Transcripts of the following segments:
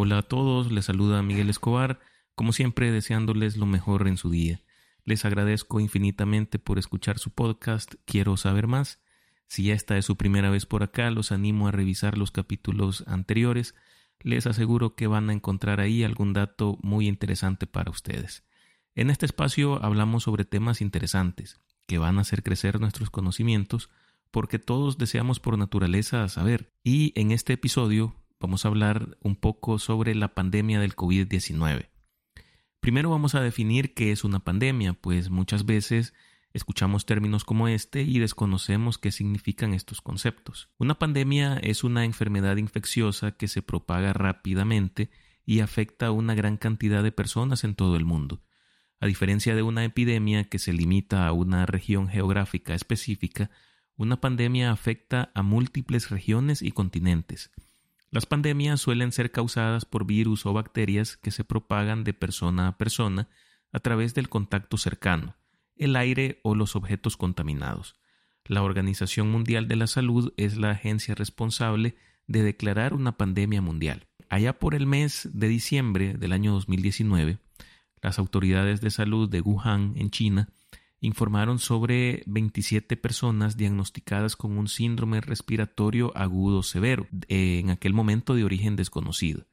Hola a todos, les saluda Miguel Escobar, como siempre deseándoles lo mejor en su día. Les agradezco infinitamente por escuchar su podcast Quiero saber más. Si esta es su primera vez por acá, los animo a revisar los capítulos anteriores. Les aseguro que van a encontrar ahí algún dato muy interesante para ustedes. En este espacio hablamos sobre temas interesantes que van a hacer crecer nuestros conocimientos porque todos deseamos por naturaleza saber. Y en este episodio vamos a hablar un poco sobre la pandemia del COVID-19. Primero vamos a definir qué es una pandemia, pues muchas veces escuchamos términos como este y desconocemos qué significan estos conceptos. Una pandemia es una enfermedad infecciosa que se propaga rápidamente y afecta a una gran cantidad de personas en todo el mundo. A diferencia de una epidemia que se limita a una región geográfica específica, una pandemia afecta a múltiples regiones y continentes. Las pandemias suelen ser causadas por virus o bacterias que se propagan de persona a persona a través del contacto cercano, el aire o los objetos contaminados. La Organización Mundial de la Salud es la agencia responsable de declarar una pandemia mundial. Allá por el mes de diciembre del año 2019, las autoridades de salud de Wuhan, en China, informaron sobre 27 personas diagnosticadas con un síndrome respiratorio agudo severo, en aquel momento de origen desconocido.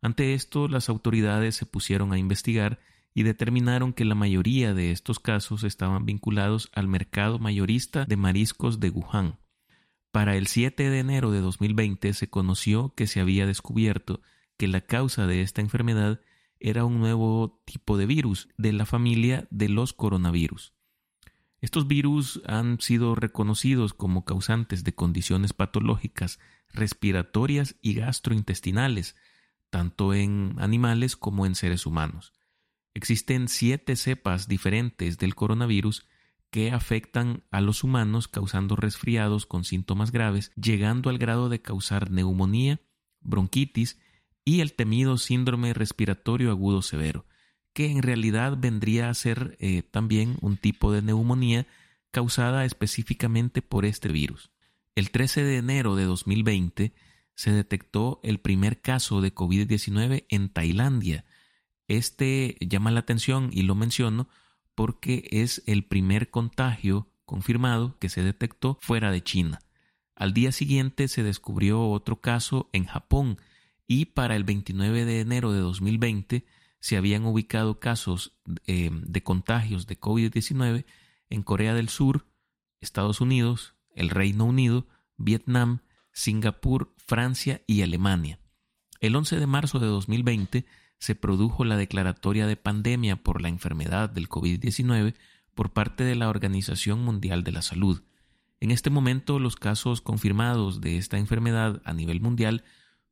Ante esto, las autoridades se pusieron a investigar y determinaron que la mayoría de estos casos estaban vinculados al mercado mayorista de mariscos de Wuhan. Para el 7 de enero de 2020 se conoció que se había descubierto que la causa de esta enfermedad era un nuevo tipo de virus de la familia de los coronavirus. Estos virus han sido reconocidos como causantes de condiciones patológicas respiratorias y gastrointestinales, tanto en animales como en seres humanos. Existen siete cepas diferentes del coronavirus que afectan a los humanos causando resfriados con síntomas graves, llegando al grado de causar neumonía, bronquitis y el temido síndrome respiratorio agudo severo, que en realidad vendría a ser eh, también un tipo de neumonía causada específicamente por este virus. El 13 de enero de 2020 se detectó el primer caso de COVID-19 en Tailandia. Este llama la atención y lo menciono porque es el primer contagio confirmado que se detectó fuera de China. Al día siguiente se descubrió otro caso en Japón y para el 29 de enero de 2020 se habían ubicado casos eh, de contagios de COVID-19 en Corea del Sur, Estados Unidos, el Reino Unido, Vietnam, Singapur, Francia y Alemania. El 11 de marzo de 2020 se produjo la declaratoria de pandemia por la enfermedad del COVID-19 por parte de la Organización Mundial de la Salud. En este momento los casos confirmados de esta enfermedad a nivel mundial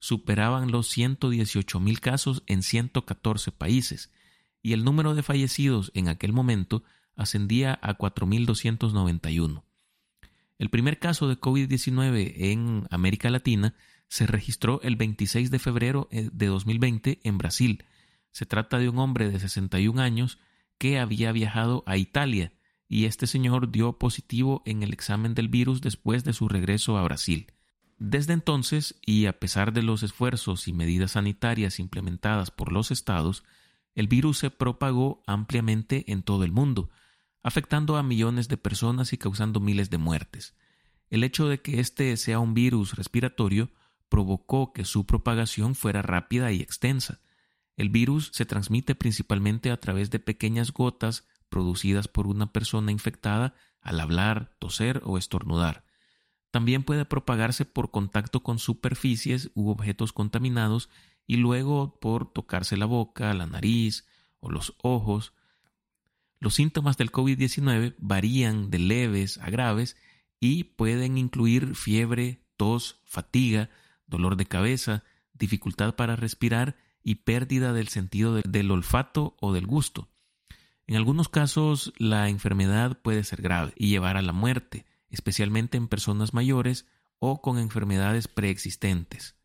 superaban los 118 mil casos en 114 países y el número de fallecidos en aquel momento ascendía a 4.291. El primer caso de COVID-19 en América Latina se registró el 26 de febrero eh, de 2020 en Brasil. Se trata de un hombre de 61 años que había viajado a Italia y este señor dio positivo en el examen del virus después de su regreso a Brasil. Desde entonces, y a pesar de los esfuerzos y medidas sanitarias implementadas por los estados, el virus se propagó ampliamente en todo el mundo, afectando a millones de personas y causando miles de muertes. El hecho de que este sea un virus respiratorio provocó que su propagación fuera rápida y extensa. El virus se transmite principalmente a través de pequeñas gotas producidas por una persona infectada al hablar, toser o estornudar. También puede propagarse por contacto con superficies u objetos contaminados y luego por tocarse la boca, la nariz o los ojos. Los síntomas del COVID-19 varían de leves a graves y pueden incluir fiebre, tos, fatiga, dolor de cabeza, dificultad para respirar y pérdida del sentido del olfato o del gusto. En algunos casos la enfermedad puede ser grave y llevar a la muerte, especialmente en personas mayores o con enfermedades preexistentes.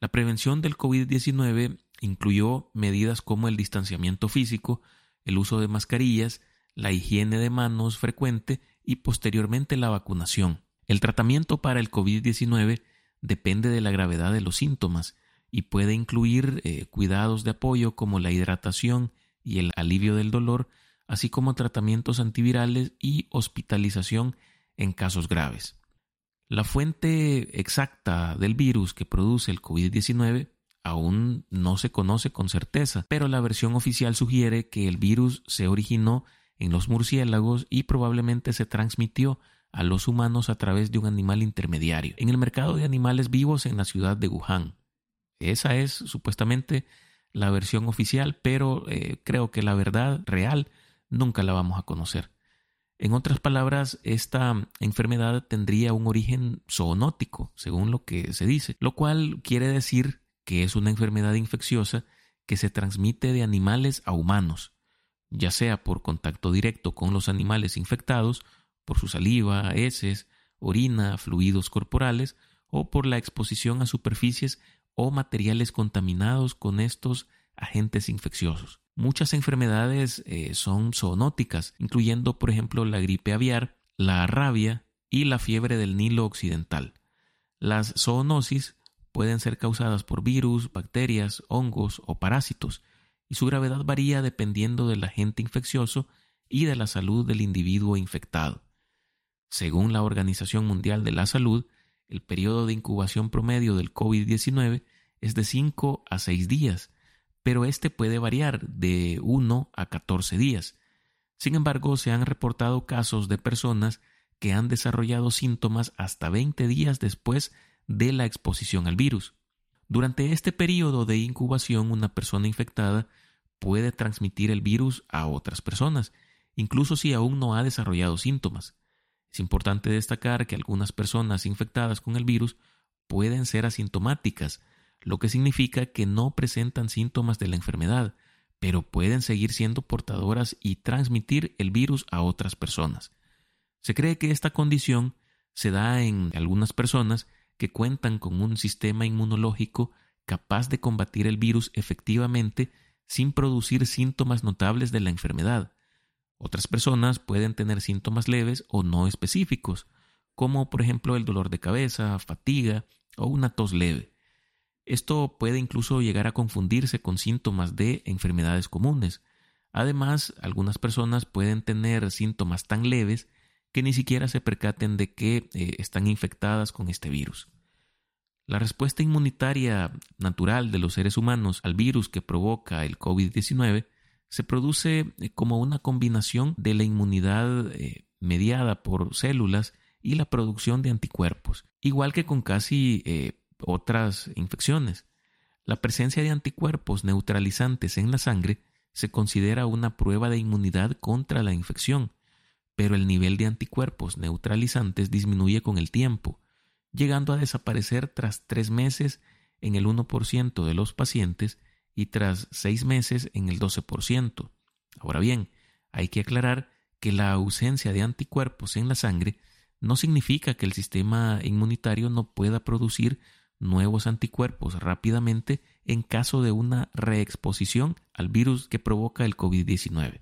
La prevención del COVID-19 incluyó medidas como el distanciamiento físico, el uso de mascarillas, la higiene de manos frecuente y posteriormente la vacunación. El tratamiento para el COVID-19 depende de la gravedad de los síntomas y puede incluir eh, cuidados de apoyo como la hidratación y el alivio del dolor, así como tratamientos antivirales y hospitalización en casos graves. La fuente exacta del virus que produce el COVID-19 aún no se conoce con certeza, pero la versión oficial sugiere que el virus se originó en los murciélagos y probablemente se transmitió a los humanos a través de un animal intermediario en el mercado de animales vivos en la ciudad de Wuhan. Esa es supuestamente la versión oficial, pero eh, creo que la verdad real nunca la vamos a conocer. En otras palabras, esta enfermedad tendría un origen zoonótico, según lo que se dice, lo cual quiere decir que es una enfermedad infecciosa que se transmite de animales a humanos, ya sea por contacto directo con los animales infectados, por su saliva, heces, orina, fluidos corporales, o por la exposición a superficies o materiales contaminados con estos agentes infecciosos. Muchas enfermedades eh, son zoonóticas, incluyendo por ejemplo la gripe aviar, la rabia y la fiebre del Nilo occidental. Las zoonosis pueden ser causadas por virus, bacterias, hongos o parásitos, y su gravedad varía dependiendo del agente infeccioso y de la salud del individuo infectado. Según la Organización Mundial de la Salud, el periodo de incubación promedio del COVID-19 es de 5 a 6 días, pero este puede variar de 1 a 14 días. Sin embargo, se han reportado casos de personas que han desarrollado síntomas hasta 20 días después de la exposición al virus. Durante este periodo de incubación, una persona infectada puede transmitir el virus a otras personas, incluso si aún no ha desarrollado síntomas. Es importante destacar que algunas personas infectadas con el virus pueden ser asintomáticas, lo que significa que no presentan síntomas de la enfermedad, pero pueden seguir siendo portadoras y transmitir el virus a otras personas. Se cree que esta condición se da en algunas personas que cuentan con un sistema inmunológico capaz de combatir el virus efectivamente sin producir síntomas notables de la enfermedad. Otras personas pueden tener síntomas leves o no específicos, como por ejemplo el dolor de cabeza, fatiga o una tos leve. Esto puede incluso llegar a confundirse con síntomas de enfermedades comunes. Además, algunas personas pueden tener síntomas tan leves que ni siquiera se percaten de que eh, están infectadas con este virus. La respuesta inmunitaria natural de los seres humanos al virus que provoca el COVID-19 se produce eh, como una combinación de la inmunidad eh, mediada por células y la producción de anticuerpos, igual que con casi otras infecciones. La presencia de anticuerpos neutralizantes en la sangre se considera una prueba de inmunidad contra la infección, pero el nivel de anticuerpos neutralizantes disminuye con el tiempo, llegando a desaparecer tras tres meses en el 1% de los pacientes y tras seis meses en el 12%. Ahora bien, hay que aclarar que la ausencia de anticuerpos en la sangre no significa que el sistema inmunitario no pueda producir nuevos anticuerpos rápidamente en caso de una reexposición al virus que provoca el COVID-19.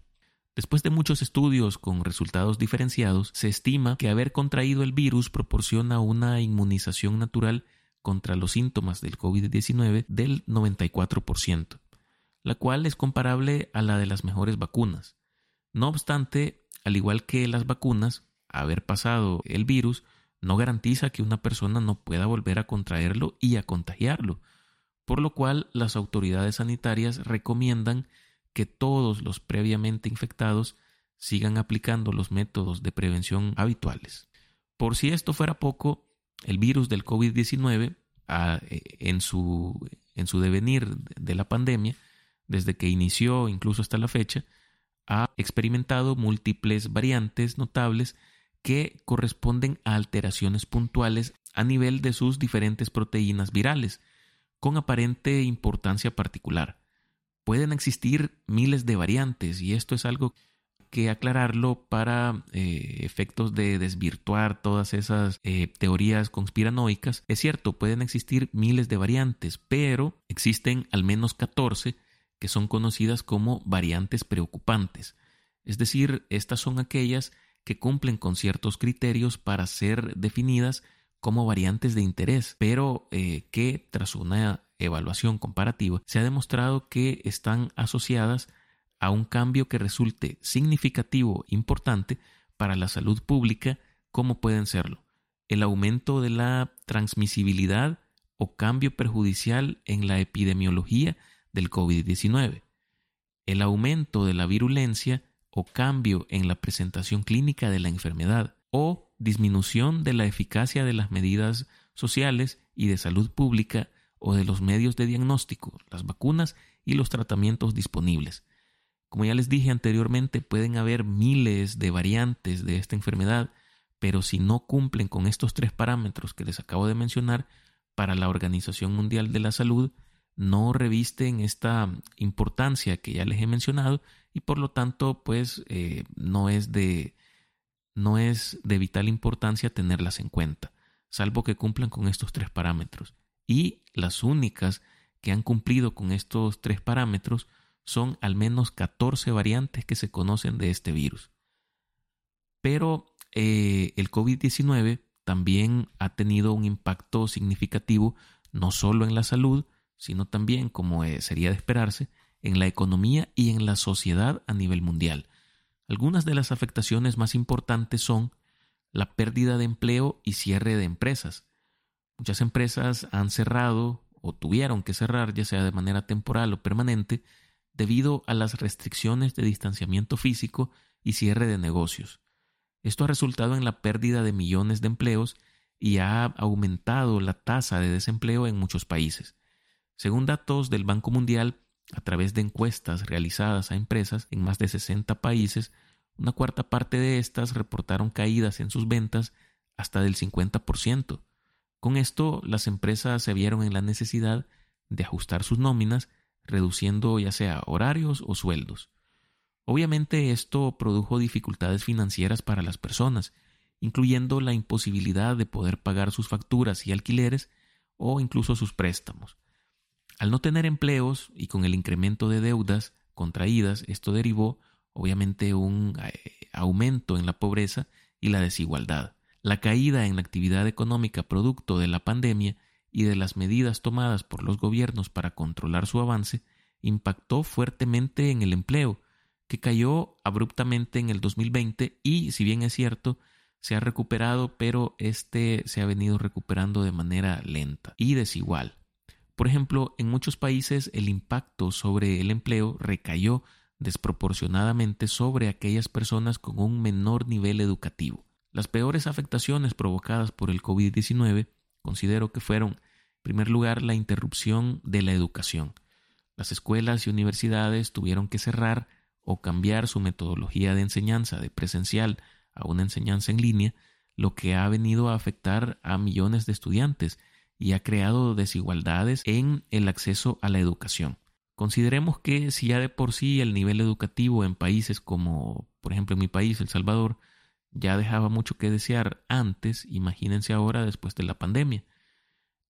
Después de muchos estudios con resultados diferenciados, se estima que haber contraído el virus proporciona una inmunización natural contra los síntomas del COVID-19 del 94%, la cual es comparable a la de las mejores vacunas. No obstante, al igual que las vacunas, haber pasado el virus no garantiza que una persona no pueda volver a contraerlo y a contagiarlo, por lo cual las autoridades sanitarias recomiendan que todos los previamente infectados sigan aplicando los métodos de prevención habituales. Por si esto fuera poco, el virus del COVID-19, ah, eh, en su, en su devenir de la pandemia, desde que inició incluso hasta la fecha, ha experimentado múltiples variantes notables que corresponden a alteraciones puntuales a nivel de sus diferentes proteínas virales, con aparente importancia particular. Pueden existir miles de variantes y esto es algo que aclararlo para eh, efectos de desvirtuar todas esas eh, teorías conspiranoicas. Es cierto, pueden existir miles de variantes, pero existen al menos 14 que son conocidas como variantes preocupantes. Es decir, estas son aquellas que cumplen con ciertos criterios para ser definidas como variantes de interés, pero eh, que tras una evaluación comparativa, se ha demostrado que están asociadas a un cambio que resulte significativo, importante para la salud pública, como pueden serlo el aumento de la transmisibilidad o cambio perjudicial en la epidemiología del COVID-19, el aumento de la virulencia o cambio en la presentación clínica de la enfermedad o disminución de la eficacia de las medidas sociales y de salud pública o de los medios de diagnóstico, las vacunas y los tratamientos disponibles. Como ya les dije anteriormente, pueden haber miles de variantes de esta enfermedad, pero si no cumplen con estos tres parámetros que les acabo de mencionar, para la Organización Mundial de la Salud no revisten esta importancia que ya les he mencionado y por lo tanto pues eh, no es de no es de vital importancia tenerlas en cuenta salvo que cumplan con estos tres parámetros. Y las únicas que han cumplido con estos tres parámetros son al menos 14 variantes que se conocen de este virus. Pero eh, el COVID-19 también ha tenido un impacto significativo no solo en la salud, sino también, como eh, sería de esperarse, en la economía y en la sociedad a nivel mundial. Algunas de las afectaciones más importantes son la pérdida de empleo y cierre de empresas. Muchas empresas han cerrado o tuvieron que cerrar, ya sea de manera temporal o permanente, debido a las restricciones de distanciamiento físico y cierre de negocios. Esto ha resultado en la pérdida de millones de empleos y ha aumentado la tasa de desempleo en muchos países. Según datos del Banco Mundial, a través de encuestas realizadas a empresas en más de 60 países, una cuarta parte de estas reportaron caídas en sus ventas hasta del 50%. Con esto, las empresas se vieron en la necesidad de ajustar sus nóminas, reduciendo ya sea horarios o sueldos. Obviamente esto produjo dificultades financieras para las personas, incluyendo la imposibilidad de poder pagar sus facturas y alquileres o incluso sus préstamos. Al no tener empleos y con el incremento de deudas contraídas, esto derivó obviamente un eh, aumento en la pobreza y la desigualdad. La caída en la actividad económica producto de la pandemia y de las medidas tomadas por los gobiernos para controlar su avance impactó fuertemente en el empleo, que cayó abruptamente en el 2020 y, si bien es cierto, se ha recuperado, pero este se ha venido recuperando de manera lenta y desigual. Por ejemplo, en muchos países el impacto sobre el empleo recayó desproporcionadamente sobre aquellas personas con un menor nivel educativo. Las peores afectaciones provocadas por el COVID-19 considero que fueron, en primer lugar, la interrupción de la educación. Las escuelas y universidades tuvieron que cerrar o cambiar su metodología de enseñanza de presencial a una enseñanza en línea, lo que ha venido a afectar a millones de estudiantes y ha creado desigualdades en el acceso a la educación. Consideremos que si ya de por sí el nivel educativo en países como, por ejemplo, mi país, El Salvador, ya dejaba mucho que desear antes, imagínense ahora después de la pandemia.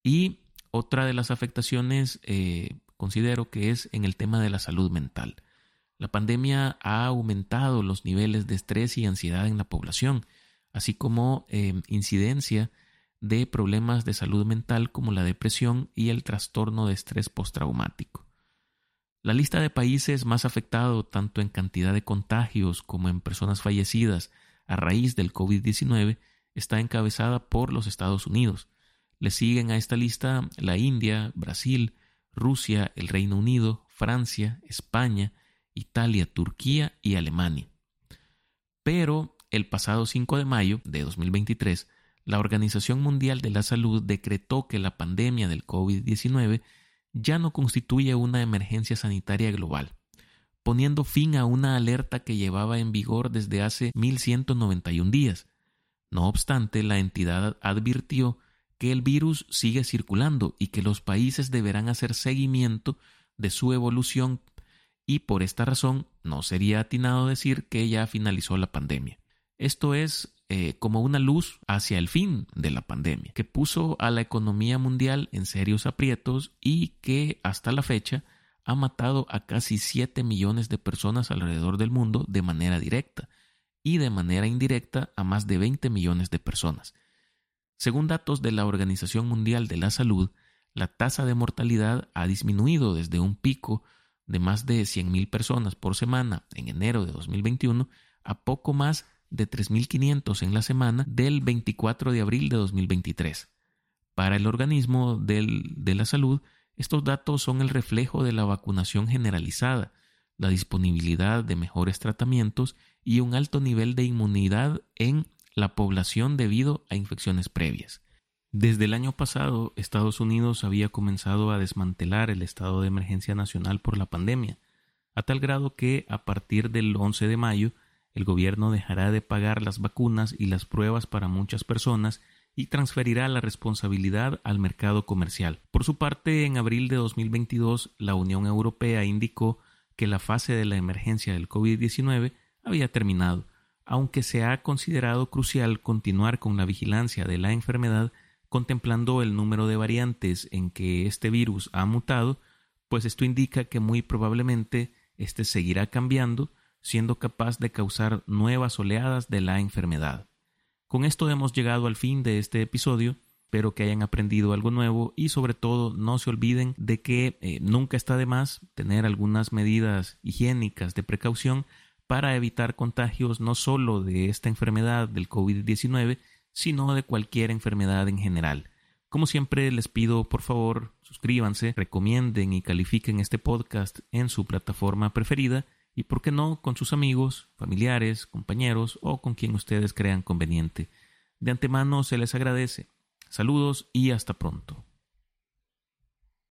Y otra de las afectaciones eh, considero que es en el tema de la salud mental. La pandemia ha aumentado los niveles de estrés y ansiedad en la población, así como eh, incidencia de problemas de salud mental como la depresión y el trastorno de estrés postraumático. La lista de países más afectados tanto en cantidad de contagios como en personas fallecidas a raíz del COVID-19 está encabezada por los Estados Unidos. Le siguen a esta lista la India, Brasil, Rusia, el Reino Unido, Francia, España, Italia, Turquía y Alemania. Pero el pasado 5 de mayo de 2023, la Organización Mundial de la Salud decretó que la pandemia del COVID-19 ya no constituye una emergencia sanitaria global, poniendo fin a una alerta que llevaba en vigor desde hace 1191 días. No obstante, la entidad advirtió que el virus sigue circulando y que los países deberán hacer seguimiento de su evolución y por esta razón no sería atinado decir que ya finalizó la pandemia. Esto es eh, como una luz hacia el fin de la pandemia, que puso a la economía mundial en serios aprietos y que hasta la fecha ha matado a casi 7 millones de personas alrededor del mundo de manera directa y de manera indirecta a más de 20 millones de personas. Según datos de la Organización Mundial de la Salud, la tasa de mortalidad ha disminuido desde un pico de más de 100.000 personas por semana en enero de 2021 a poco más de 3.500 en la semana del 24 de abril de 2023. Para el organismo de la salud, estos datos son el reflejo de la vacunación generalizada, la disponibilidad de mejores tratamientos y un alto nivel de inmunidad en la población debido a infecciones previas. Desde el año pasado, Estados Unidos había comenzado a desmantelar el estado de emergencia nacional por la pandemia, a tal grado que a partir del 11 de mayo el gobierno dejará de pagar las vacunas y las pruebas para muchas personas y transferirá la responsabilidad al mercado comercial. Por su parte, en abril de 2022, la Unión Europea indicó que la fase de la emergencia del COVID-19 había terminado, aunque se ha considerado crucial continuar con la vigilancia de la enfermedad contemplando el número de variantes en que este virus ha mutado, pues esto indica que muy probablemente éste seguirá cambiando, siendo capaz de causar nuevas oleadas de la enfermedad. Con esto hemos llegado al fin de este episodio. Espero que hayan aprendido algo nuevo y sobre todo no se olviden de que eh, nunca está de más tener algunas medidas higiénicas de precaución para evitar contagios no solo de esta enfermedad del COVID-19, sino de cualquier enfermedad en general. Como siempre les pido por favor suscríbanse, recomienden y califiquen este podcast en su plataforma preferida y por qué no con sus amigos, familiares, compañeros o con quien ustedes crean conveniente. De antemano se les agradece. Saludos y hasta pronto.